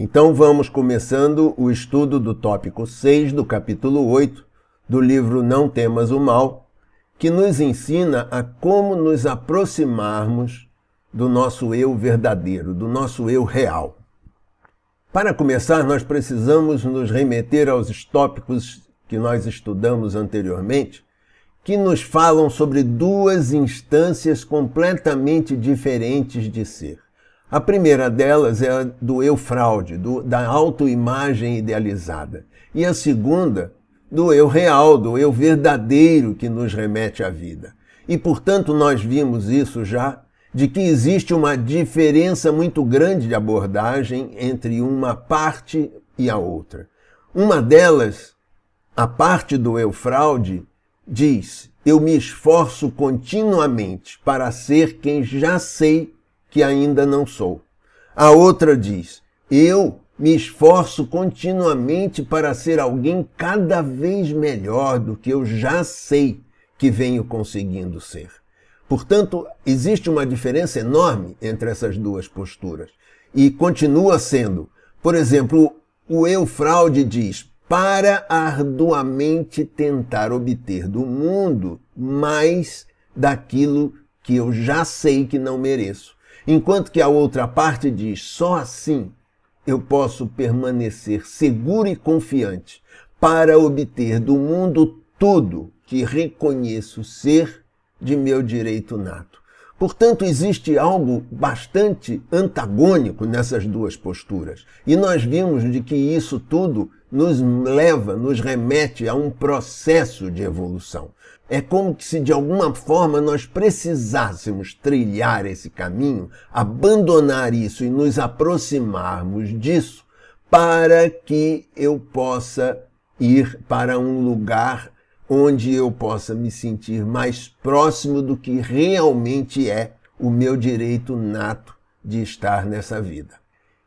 Então vamos começando o estudo do tópico 6 do capítulo 8 do livro Não Temas o Mal, que nos ensina a como nos aproximarmos do nosso eu verdadeiro, do nosso eu real. Para começar, nós precisamos nos remeter aos tópicos que nós estudamos anteriormente, que nos falam sobre duas instâncias completamente diferentes de ser. A primeira delas é a do eu fraude, do, da autoimagem idealizada. E a segunda, do eu real, do eu verdadeiro que nos remete à vida. E portanto nós vimos isso já, de que existe uma diferença muito grande de abordagem entre uma parte e a outra. Uma delas, a parte do eu fraude, diz: Eu me esforço continuamente para ser quem já sei que ainda não sou. A outra diz: Eu me esforço continuamente para ser alguém cada vez melhor do que eu já sei que venho conseguindo ser. Portanto, existe uma diferença enorme entre essas duas posturas. E continua sendo. Por exemplo, o eu fraude diz: para arduamente tentar obter do mundo mais daquilo que eu já sei que não mereço. Enquanto que a outra parte diz: só assim eu posso permanecer seguro e confiante para obter do mundo tudo que reconheço ser de meu direito nato. Portanto, existe algo bastante antagônico nessas duas posturas. E nós vimos de que isso tudo nos leva, nos remete a um processo de evolução. É como se de alguma forma nós precisássemos trilhar esse caminho, abandonar isso e nos aproximarmos disso para que eu possa ir para um lugar onde eu possa me sentir mais próximo do que realmente é o meu direito nato de estar nessa vida.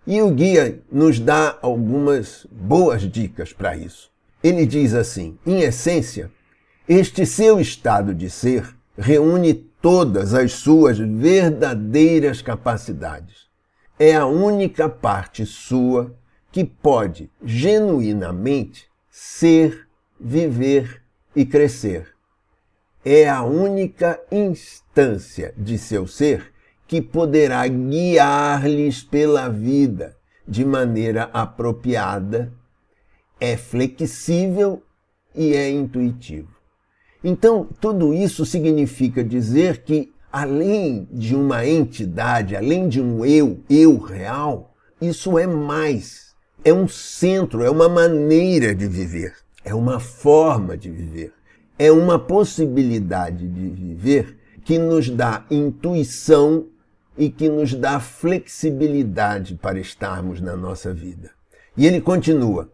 E o guia nos dá algumas boas dicas para isso. Ele diz assim: em essência, este seu estado de ser reúne todas as suas verdadeiras capacidades. É a única parte sua que pode genuinamente ser, viver e crescer. É a única instância de seu ser que poderá guiar-lhes pela vida de maneira apropriada, é flexível e é intuitivo. Então, tudo isso significa dizer que, além de uma entidade, além de um eu, eu real, isso é mais. É um centro, é uma maneira de viver, é uma forma de viver, é uma possibilidade de viver que nos dá intuição e que nos dá flexibilidade para estarmos na nossa vida. E ele continua: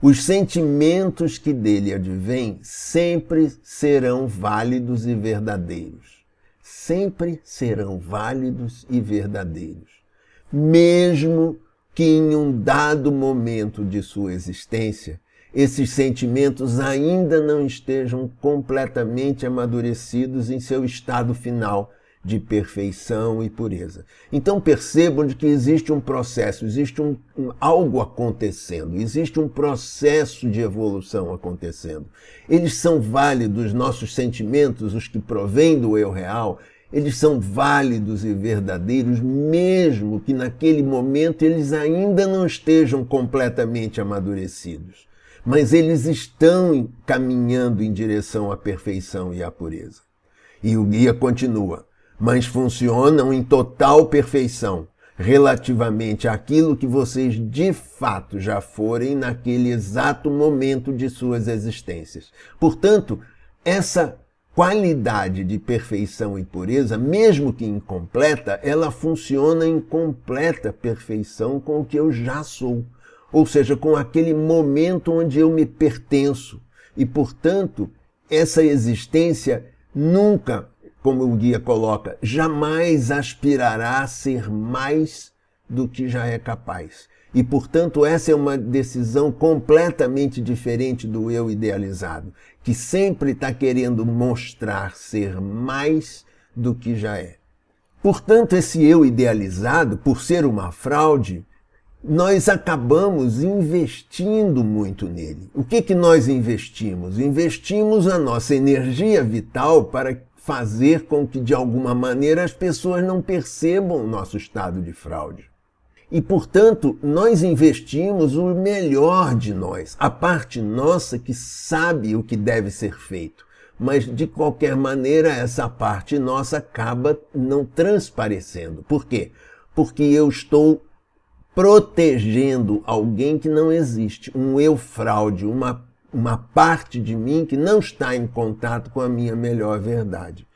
os sentimentos que dele advêm sempre serão válidos e verdadeiros. Sempre serão válidos e verdadeiros. Mesmo que em um dado momento de sua existência, esses sentimentos ainda não estejam completamente amadurecidos em seu estado final de perfeição e pureza. Então percebam de que existe um processo, existe um, um, algo acontecendo, existe um processo de evolução acontecendo. Eles são válidos, nossos sentimentos, os que provêm do eu real, eles são válidos e verdadeiros, mesmo que naquele momento eles ainda não estejam completamente amadurecidos. Mas eles estão caminhando em direção à perfeição e à pureza. E o guia continua mas funcionam em total perfeição relativamente àquilo que vocês de fato já forem naquele exato momento de suas existências. Portanto, essa qualidade de perfeição e pureza, mesmo que incompleta, ela funciona em completa perfeição com o que eu já sou, ou seja, com aquele momento onde eu me pertenço. E, portanto, essa existência nunca como o guia coloca, jamais aspirará a ser mais do que já é capaz. E, portanto, essa é uma decisão completamente diferente do eu idealizado, que sempre está querendo mostrar ser mais do que já é. Portanto, esse eu idealizado, por ser uma fraude, nós acabamos investindo muito nele. O que, que nós investimos? Investimos a nossa energia vital para fazer com que, de alguma maneira, as pessoas não percebam o nosso estado de fraude. E, portanto, nós investimos o melhor de nós, a parte nossa que sabe o que deve ser feito. Mas, de qualquer maneira, essa parte nossa acaba não transparecendo. Por quê? Porque eu estou protegendo alguém que não existe, um eu fraude, uma, uma parte de mim que não está em contato com a minha melhor verdade.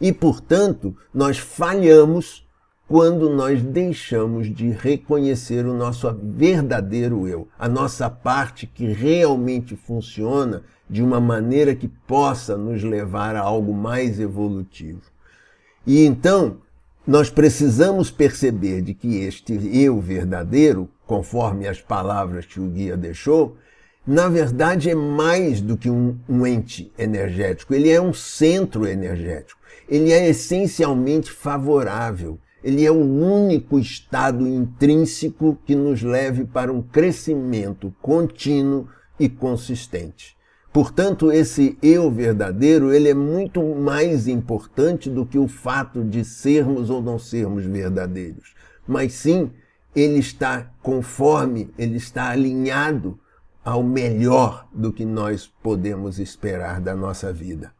E, portanto, nós falhamos quando nós deixamos de reconhecer o nosso verdadeiro eu, a nossa parte que realmente funciona de uma maneira que possa nos levar a algo mais evolutivo. E então, nós precisamos perceber de que este eu verdadeiro, conforme as palavras que o guia deixou, na verdade é mais do que um, um, ente energético, ele é um centro energético. Ele é essencialmente favorável. Ele é o único estado intrínseco que nos leve para um crescimento contínuo e consistente. Portanto, esse eu verdadeiro, ele é muito mais importante do que o fato de sermos ou não sermos verdadeiros. Mas sim, ele está conforme, ele está alinhado ao melhor do que nós podemos esperar da nossa vida.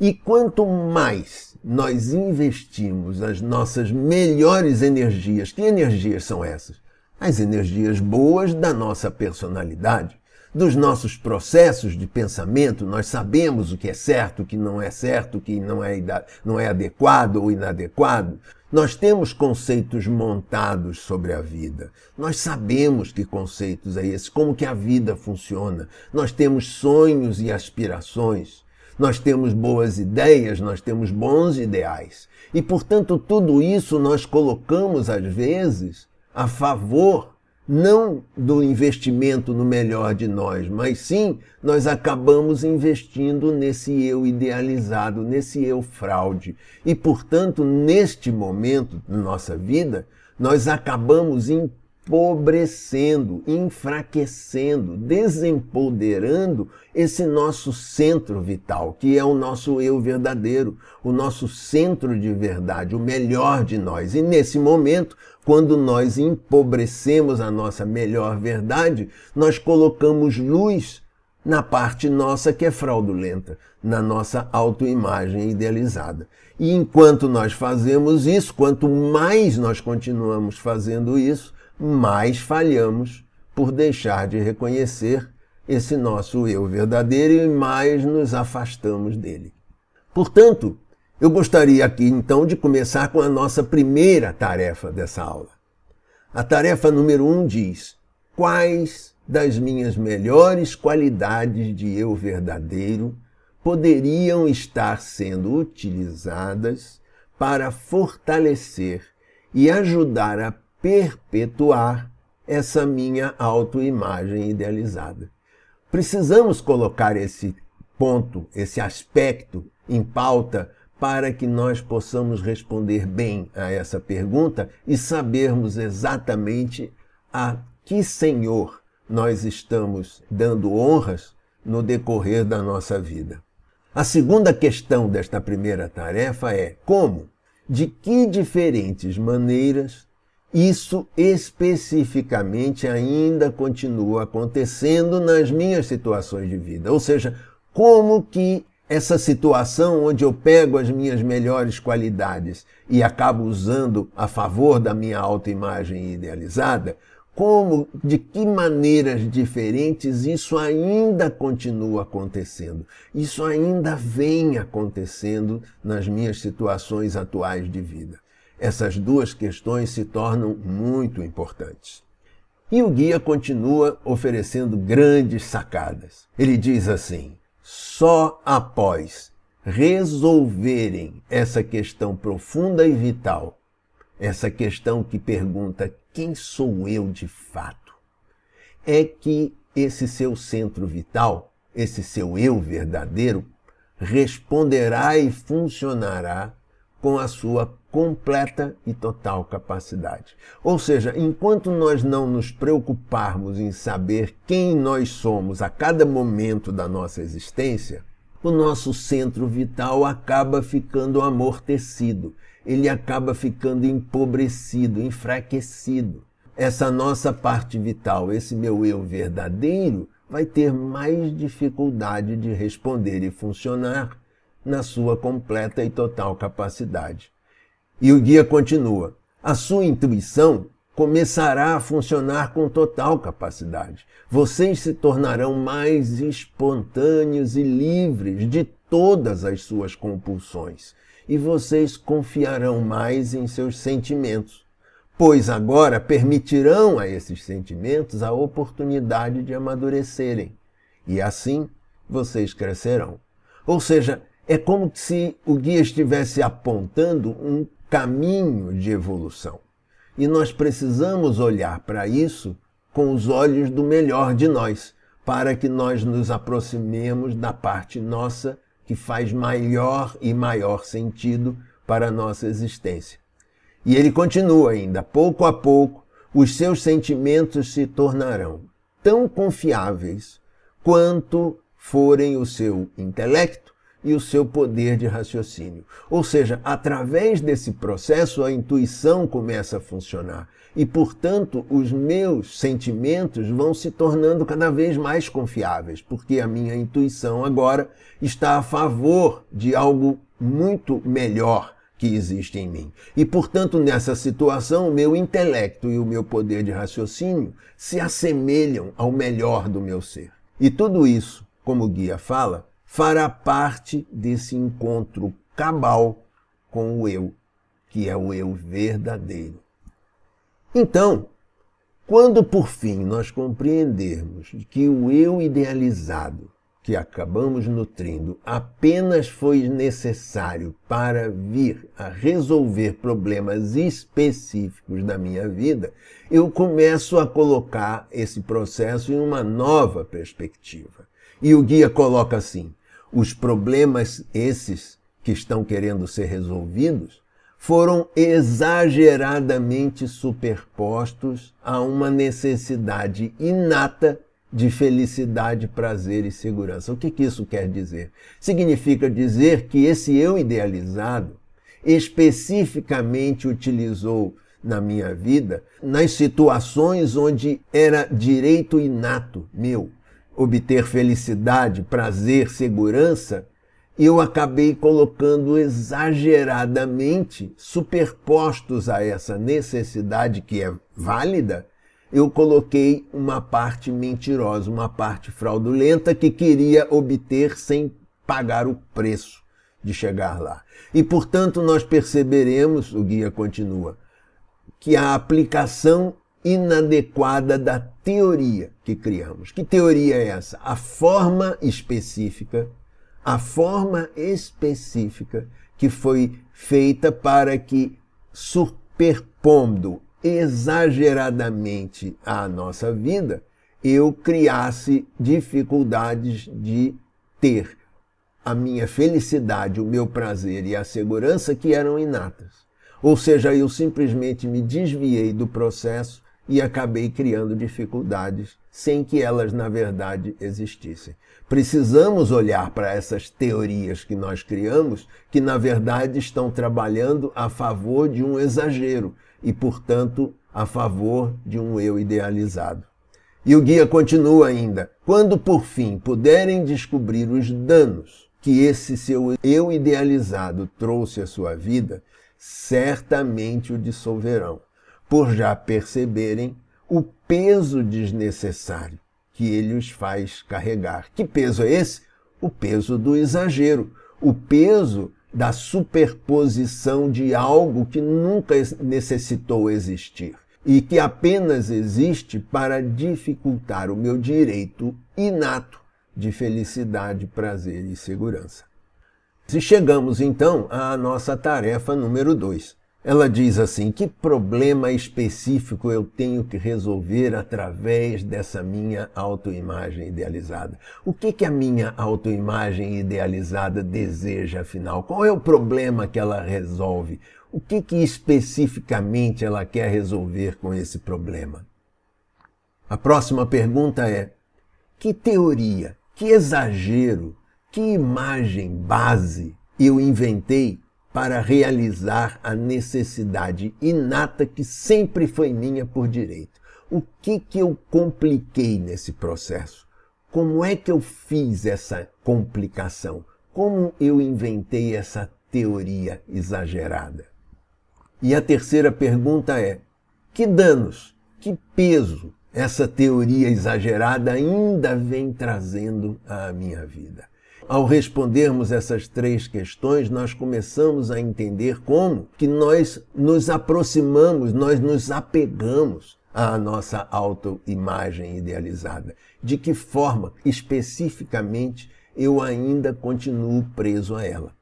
E quanto mais nós investimos as nossas melhores energias, que energias são essas? As energias boas da nossa personalidade dos nossos processos de pensamento, nós sabemos o que é certo, o que não é certo, o que não é, não é adequado ou inadequado. Nós temos conceitos montados sobre a vida. Nós sabemos que conceitos é esse, como que a vida funciona. Nós temos sonhos e aspirações. Nós temos boas ideias, nós temos bons ideais. E, portanto, tudo isso nós colocamos, às vezes, a favor não do investimento no melhor de nós, mas sim nós acabamos investindo nesse eu idealizado, nesse eu fraude. E, portanto, neste momento da nossa vida, nós acabamos empobrecendo, enfraquecendo, desempoderando esse nosso centro vital, que é o nosso eu verdadeiro, o nosso centro de verdade, o melhor de nós. E nesse momento, quando nós empobrecemos a nossa melhor verdade, nós colocamos luz na parte nossa que é fraudulenta, na nossa autoimagem idealizada. E enquanto nós fazemos isso, quanto mais nós continuamos fazendo isso, mais falhamos por deixar de reconhecer esse nosso eu verdadeiro e mais nos afastamos dele. Portanto, eu gostaria aqui então de começar com a nossa primeira tarefa dessa aula. A tarefa número um diz: Quais das minhas melhores qualidades de eu verdadeiro poderiam estar sendo utilizadas para fortalecer e ajudar a perpetuar essa minha autoimagem idealizada? Precisamos colocar esse ponto, esse aspecto em pauta para que nós possamos responder bem a essa pergunta e sabermos exatamente a que Senhor nós estamos dando honras no decorrer da nossa vida. A segunda questão desta primeira tarefa é como, de que diferentes maneiras isso especificamente ainda continua acontecendo nas minhas situações de vida. Ou seja, como que essa situação onde eu pego as minhas melhores qualidades e acabo usando a favor da minha autoimagem idealizada, como, de que maneiras diferentes isso ainda continua acontecendo. Isso ainda vem acontecendo nas minhas situações atuais de vida. Essas duas questões se tornam muito importantes. E o guia continua oferecendo grandes sacadas. Ele diz assim: só após resolverem essa questão profunda e vital, essa questão que pergunta quem sou eu de fato, é que esse seu centro vital, esse seu eu verdadeiro, responderá e funcionará com a sua completa e total capacidade. Ou seja, enquanto nós não nos preocuparmos em saber quem nós somos a cada momento da nossa existência, o nosso centro vital acaba ficando amortecido, ele acaba ficando empobrecido, enfraquecido. Essa nossa parte vital, esse meu eu verdadeiro, vai ter mais dificuldade de responder e funcionar na sua completa e total capacidade. E o guia continua: a sua intuição começará a funcionar com total capacidade. Vocês se tornarão mais espontâneos e livres de todas as suas compulsões. E vocês confiarão mais em seus sentimentos, pois agora permitirão a esses sentimentos a oportunidade de amadurecerem. E assim vocês crescerão. Ou seja, é como se o guia estivesse apontando um caminho de evolução. E nós precisamos olhar para isso com os olhos do melhor de nós, para que nós nos aproximemos da parte nossa que faz maior e maior sentido para a nossa existência. E ele continua ainda: pouco a pouco, os seus sentimentos se tornarão tão confiáveis quanto forem o seu intelecto e o seu poder de raciocínio. Ou seja, através desse processo a intuição começa a funcionar e, portanto, os meus sentimentos vão se tornando cada vez mais confiáveis, porque a minha intuição agora está a favor de algo muito melhor que existe em mim. E, portanto, nessa situação, o meu intelecto e o meu poder de raciocínio se assemelham ao melhor do meu ser. E tudo isso, como o guia fala, fará parte desse encontro cabal com o eu, que é o eu verdadeiro. Então, quando por fim nós compreendermos que o eu idealizado que acabamos nutrindo apenas foi necessário para vir a resolver problemas específicos da minha vida, eu começo a colocar esse processo em uma nova perspectiva. E o guia coloca assim: os problemas esses que estão querendo ser resolvidos foram exageradamente superpostos a uma necessidade inata de felicidade, prazer e segurança. O que, que isso quer dizer? Significa dizer que esse eu idealizado especificamente utilizou na minha vida nas situações onde era direito inato meu obter felicidade, prazer, segurança, eu acabei colocando exageradamente, superpostos a essa necessidade que é válida, eu coloquei uma parte mentirosa, uma parte fraudulenta que queria obter sem pagar o preço de chegar lá. E portanto nós perceberemos, o guia continua, que a aplicação inadequada da teoria que criamos. Que teoria é essa? A forma específica, a forma específica que foi feita para que, superpondo exageradamente a nossa vida, eu criasse dificuldades de ter a minha felicidade, o meu prazer e a segurança que eram inatas. Ou seja, eu simplesmente me desviei do processo e acabei criando dificuldades sem que elas, na verdade, existissem. Precisamos olhar para essas teorias que nós criamos, que na verdade estão trabalhando a favor de um exagero e, portanto, a favor de um eu idealizado. E o guia continua ainda: quando por fim puderem descobrir os danos que esse seu eu idealizado trouxe à sua vida, certamente o dissolverão por já perceberem o peso desnecessário que ele os faz carregar. Que peso é esse? O peso do exagero, o peso da superposição de algo que nunca necessitou existir e que apenas existe para dificultar o meu direito inato de felicidade, prazer e segurança. Se chegamos então à nossa tarefa número 2, ela diz assim: que problema específico eu tenho que resolver através dessa minha autoimagem idealizada? O que, que a minha autoimagem idealizada deseja, afinal? Qual é o problema que ela resolve? O que, que especificamente ela quer resolver com esse problema? A próxima pergunta é: que teoria, que exagero, que imagem base eu inventei para realizar a necessidade inata que sempre foi minha por direito? O que, que eu compliquei nesse processo? Como é que eu fiz essa complicação? Como eu inventei essa teoria exagerada? E a terceira pergunta é: que danos, que peso essa teoria exagerada ainda vem trazendo à minha vida? Ao respondermos essas três questões, nós começamos a entender como que nós nos aproximamos, nós nos apegamos à nossa autoimagem idealizada. De que forma, especificamente, eu ainda continuo preso a ela.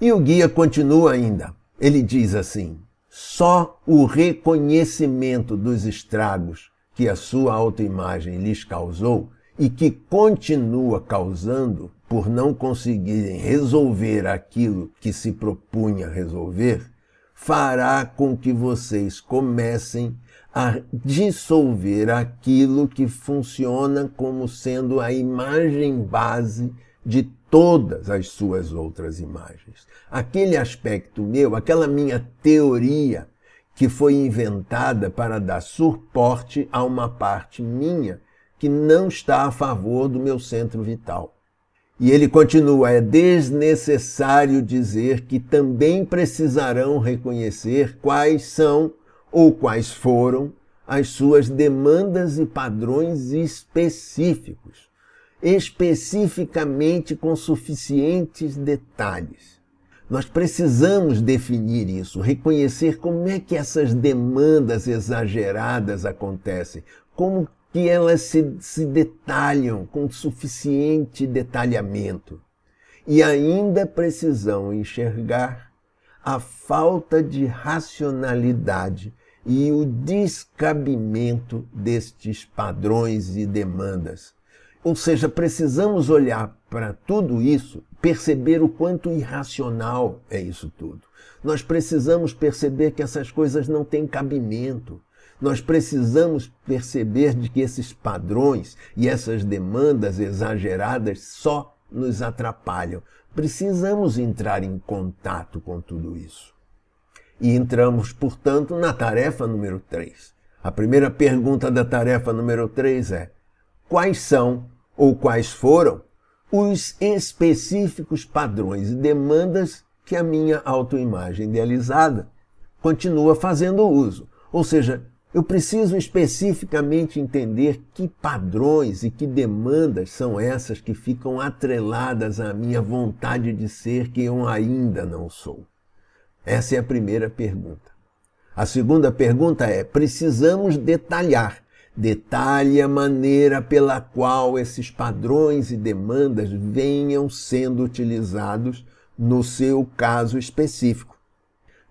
E o guia continua ainda. Ele diz assim: só o reconhecimento dos estragos que a sua autoimagem lhes causou e que continua causando por não conseguirem resolver aquilo que se propunha resolver, fará com que vocês comecem a dissolver aquilo que funciona como sendo a imagem base de todas as suas outras imagens. Aquele aspecto meu, aquela minha teoria que foi inventada para dar suporte a uma parte minha que não está a favor do meu centro vital. E ele continua: é desnecessário dizer que também precisarão reconhecer quais são ou quais foram as suas demandas e padrões específicos especificamente com suficientes detalhes. Nós precisamos definir isso, reconhecer como é que essas demandas exageradas acontecem, como que elas se, se detalham com suficiente detalhamento. E ainda precisamos enxergar a falta de racionalidade e o descabimento destes padrões e demandas ou seja, precisamos olhar para tudo isso, perceber o quanto irracional é isso tudo. Nós precisamos perceber que essas coisas não têm cabimento. Nós precisamos perceber de que esses padrões e essas demandas exageradas só nos atrapalham. Precisamos entrar em contato com tudo isso. E entramos, portanto, na tarefa número 3. A primeira pergunta da tarefa número 3 é: quais são ou quais foram os específicos padrões e demandas que a minha autoimagem idealizada continua fazendo uso. Ou seja, eu preciso especificamente entender que padrões e que demandas são essas que ficam atreladas à minha vontade de ser que eu ainda não sou. Essa é a primeira pergunta. A segunda pergunta é: precisamos detalhar detalhe a maneira pela qual esses padrões e demandas venham sendo utilizados no seu caso específico.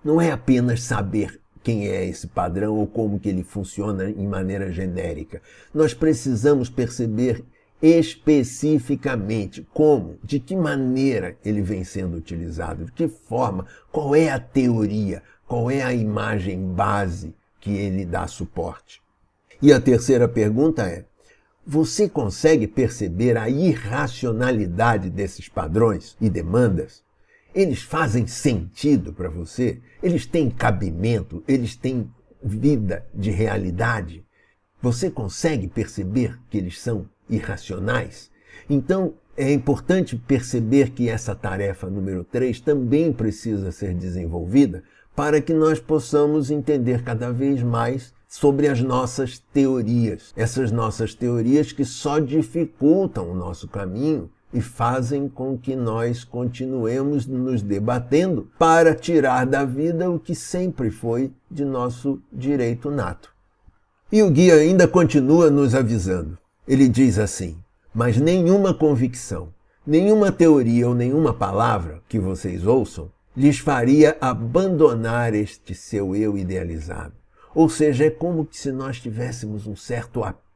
Não é apenas saber quem é esse padrão ou como que ele funciona em maneira genérica. Nós precisamos perceber especificamente como, de que maneira ele vem sendo utilizado, de que forma, qual é a teoria, qual é a imagem base que ele dá suporte. E a terceira pergunta é: você consegue perceber a irracionalidade desses padrões e demandas? Eles fazem sentido para você? Eles têm cabimento? Eles têm vida de realidade? Você consegue perceber que eles são irracionais? Então, é importante perceber que essa tarefa número 3 também precisa ser desenvolvida para que nós possamos entender cada vez mais sobre as nossas teorias. Essas nossas teorias que só dificultam o nosso caminho e fazem com que nós continuemos nos debatendo para tirar da vida o que sempre foi de nosso direito nato. E o guia ainda continua nos avisando. Ele diz assim: Mas nenhuma convicção, nenhuma teoria ou nenhuma palavra que vocês ouçam lhes faria abandonar este seu eu idealizado. Ou seja, é como se nós tivéssemos um certo apego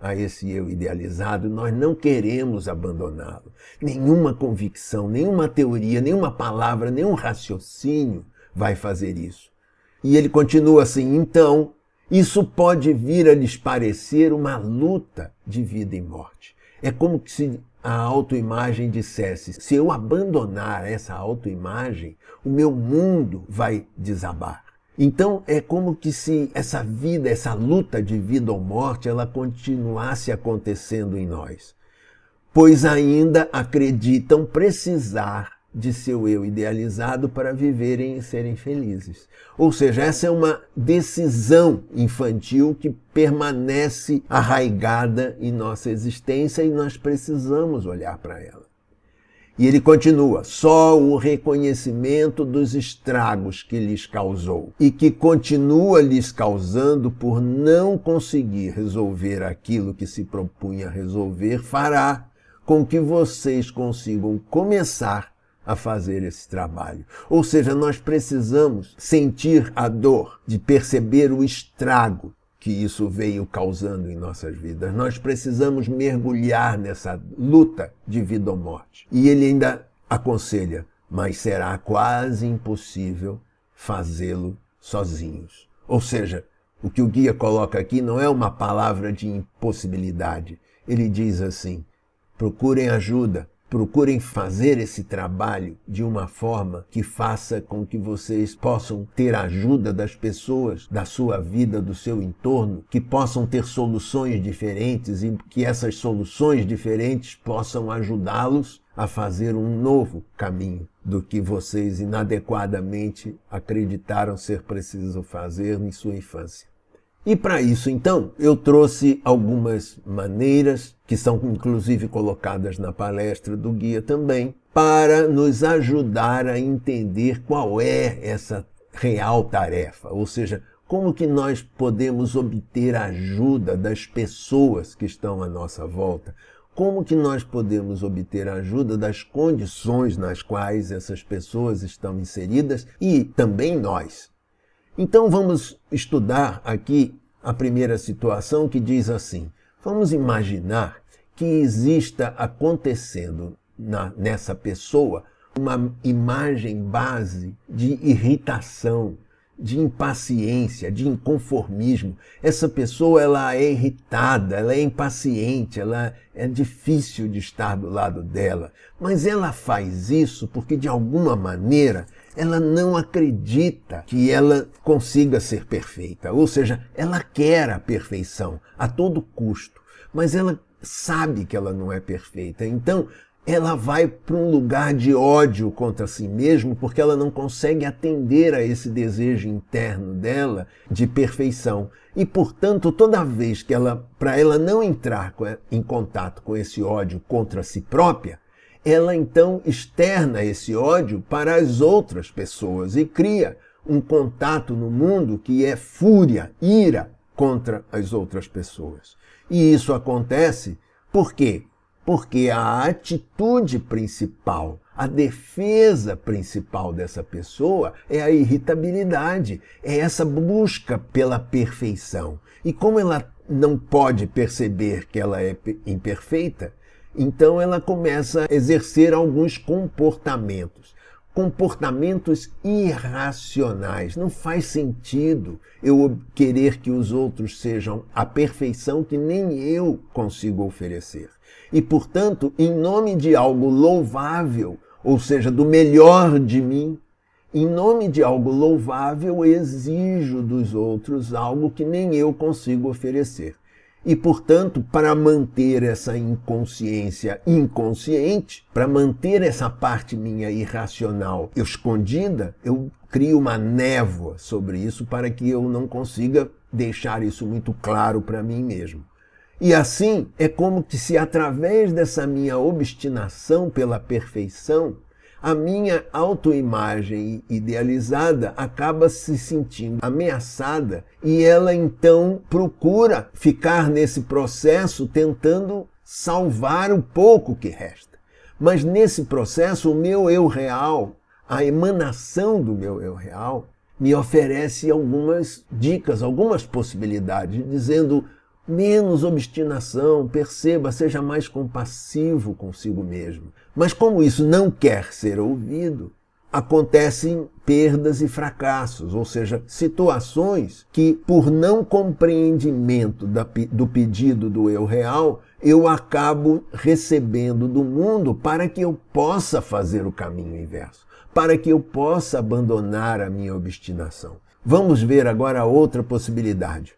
a esse eu idealizado, nós não queremos abandoná-lo. Nenhuma convicção, nenhuma teoria, nenhuma palavra, nenhum raciocínio vai fazer isso. E ele continua assim: então, isso pode vir a lhes parecer uma luta de vida e morte. É como se a autoimagem dissesse: se eu abandonar essa autoimagem, o meu mundo vai desabar. Então é como que se essa vida, essa luta de vida ou morte, ela continuasse acontecendo em nós. Pois ainda acreditam precisar de seu eu idealizado para viverem e serem felizes. Ou seja, essa é uma decisão infantil que permanece arraigada em nossa existência e nós precisamos olhar para ela. E ele continua: só o reconhecimento dos estragos que lhes causou e que continua lhes causando por não conseguir resolver aquilo que se propunha resolver fará com que vocês consigam começar a fazer esse trabalho. Ou seja, nós precisamos sentir a dor de perceber o estrago que isso veio causando em nossas vidas. Nós precisamos mergulhar nessa luta de vida ou morte. E ele ainda aconselha, mas será quase impossível fazê-lo sozinhos. Ou seja, o que o guia coloca aqui não é uma palavra de impossibilidade. Ele diz assim: procurem ajuda, procurem fazer esse trabalho de uma forma que faça com que vocês possam ter ajuda das pessoas da sua vida, do seu entorno, que possam ter soluções diferentes e que essas soluções diferentes possam ajudá-los a fazer um novo caminho do que vocês inadequadamente acreditaram ser preciso fazer em sua infância. E para isso, então, eu trouxe algumas maneiras, que são inclusive colocadas na palestra do guia também, para nos ajudar a entender qual é essa real tarefa, ou seja, como que nós podemos obter ajuda das pessoas que estão à nossa volta? Como que nós podemos obter ajuda das condições nas quais essas pessoas estão inseridas e também nós? Então vamos estudar aqui a primeira situação que diz assim: vamos imaginar que exista acontecendo na, nessa pessoa uma imagem base de irritação, de impaciência, de inconformismo. Essa pessoa ela é irritada, ela é impaciente, ela é difícil de estar do lado dela, mas ela faz isso porque de alguma maneira ela não acredita que ela consiga ser perfeita. Ou seja, ela quer a perfeição a todo custo, mas ela sabe que ela não é perfeita. Então, ela vai para um lugar de ódio contra si mesma porque ela não consegue atender a esse desejo interno dela de perfeição. E, portanto, toda vez que ela, para ela não entrar em contato com esse ódio contra si própria, ela então externa esse ódio para as outras pessoas e cria um contato no mundo que é fúria, ira contra as outras pessoas. E isso acontece por quê? Porque a atitude principal, a defesa principal dessa pessoa é a irritabilidade, é essa busca pela perfeição. E como ela não pode perceber que ela é imperfeita, então ela começa a exercer alguns comportamentos. Comportamentos irracionais. Não faz sentido eu querer que os outros sejam a perfeição que nem eu consigo oferecer. E, portanto, em nome de algo louvável, ou seja, do melhor de mim, em nome de algo louvável, exijo dos outros algo que nem eu consigo oferecer. E, portanto, para manter essa inconsciência inconsciente, para manter essa parte minha irracional escondida, eu crio uma névoa sobre isso para que eu não consiga deixar isso muito claro para mim mesmo. E assim é como que se através dessa minha obstinação pela perfeição, a minha autoimagem idealizada acaba se sentindo ameaçada e ela então procura ficar nesse processo tentando salvar o pouco que resta. Mas nesse processo, o meu eu real, a emanação do meu eu real, me oferece algumas dicas, algumas possibilidades, dizendo menos obstinação, perceba, seja mais compassivo consigo mesmo. Mas como isso não quer ser ouvido, acontecem perdas e fracassos, ou seja, situações que, por não compreendimento do pedido do eu real, eu acabo recebendo do mundo para que eu possa fazer o caminho inverso, para que eu possa abandonar a minha obstinação. Vamos ver agora outra possibilidade.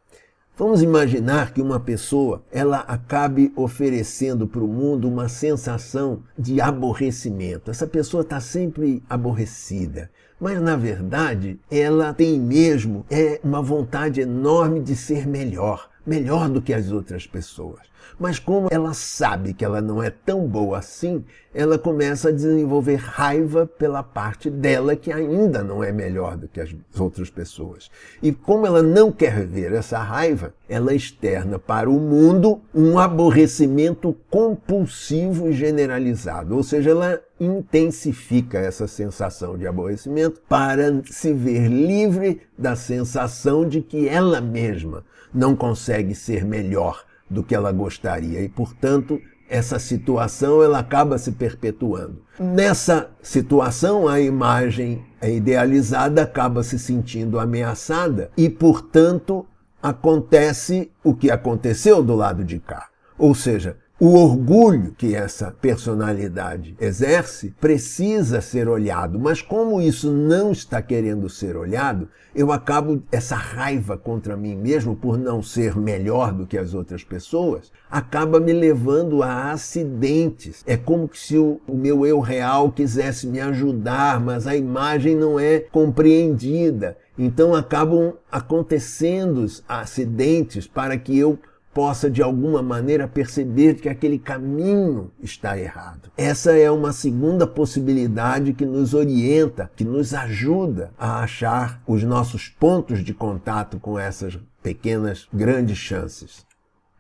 Vamos imaginar que uma pessoa ela acabe oferecendo para o mundo uma sensação de aborrecimento. Essa pessoa está sempre aborrecida, mas na verdade ela tem mesmo é uma vontade enorme de ser melhor, melhor do que as outras pessoas. Mas como ela sabe que ela não é tão boa assim, ela começa a desenvolver raiva pela parte dela que ainda não é melhor do que as outras pessoas. E como ela não quer ver essa raiva, ela externa para o mundo um aborrecimento compulsivo e generalizado. Ou seja, ela intensifica essa sensação de aborrecimento para se ver livre da sensação de que ela mesma não consegue ser melhor do que ela gostaria e, portanto, essa situação ela acaba se perpetuando. Nessa situação, a imagem idealizada acaba se sentindo ameaçada e, portanto, acontece o que aconteceu do lado de cá. Ou seja, o orgulho que essa personalidade exerce precisa ser olhado, mas como isso não está querendo ser olhado, eu acabo essa raiva contra mim mesmo por não ser melhor do que as outras pessoas, acaba me levando a acidentes. É como se o, o meu eu real quisesse me ajudar, mas a imagem não é compreendida. Então acabam acontecendo acidentes para que eu possa de alguma maneira perceber que aquele caminho está errado. Essa é uma segunda possibilidade que nos orienta, que nos ajuda a achar os nossos pontos de contato com essas pequenas grandes chances.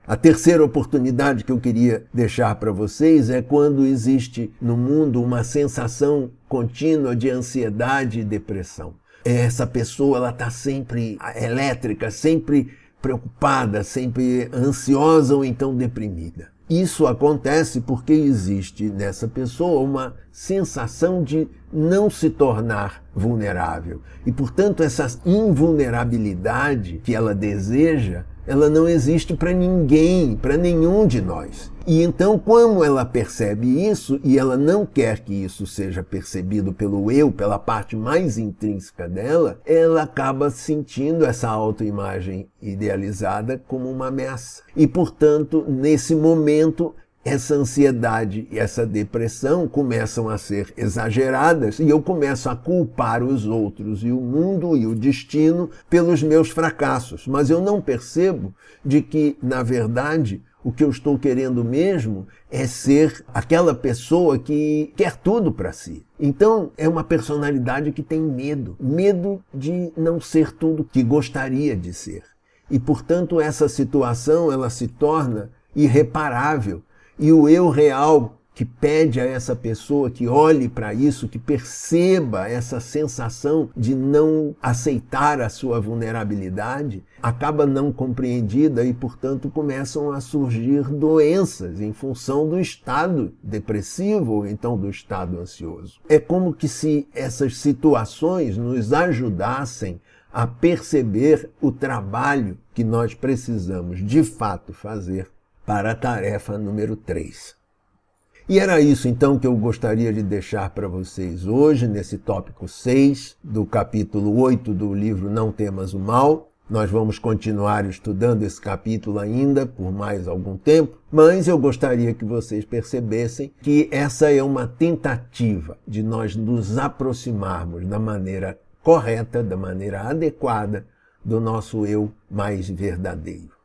A terceira oportunidade que eu queria deixar para vocês é quando existe no mundo uma sensação contínua de ansiedade e depressão. Essa pessoa ela está sempre elétrica, sempre preocupada, sempre ansiosa ou então deprimida. Isso acontece porque existe nessa pessoa uma sensação de não se tornar vulnerável. E, portanto, essa invulnerabilidade que ela deseja ela não existe para ninguém, para nenhum de nós. E então, como ela percebe isso e ela não quer que isso seja percebido pelo eu, pela parte mais intrínseca dela, ela acaba sentindo essa autoimagem idealizada como uma ameaça. E, portanto, nesse momento, essa ansiedade e essa depressão começam a ser exageradas e eu começo a culpar os outros e o mundo e o destino pelos meus fracassos. Mas eu não percebo de que, na verdade, o que eu estou querendo mesmo é ser aquela pessoa que quer tudo para si. Então, é uma personalidade que tem medo, medo de não ser tudo que gostaria de ser. E, portanto, essa situação ela se torna irreparável e o eu real que pede a essa pessoa que olhe para isso, que perceba essa sensação de não aceitar a sua vulnerabilidade, acaba não compreendida e, portanto, começam a surgir doenças em função do estado depressivo ou então do estado ansioso. É como que se essas situações nos ajudassem a perceber o trabalho que nós precisamos de fato fazer para a tarefa número 3. E era isso então que eu gostaria de deixar para vocês hoje, nesse tópico 6 do capítulo 8 do livro Não Temas o Mal. Nós vamos continuar estudando esse capítulo ainda por mais algum tempo, mas eu gostaria que vocês percebessem que essa é uma tentativa de nós nos aproximarmos da maneira correta, da maneira adequada do nosso eu mais verdadeiro.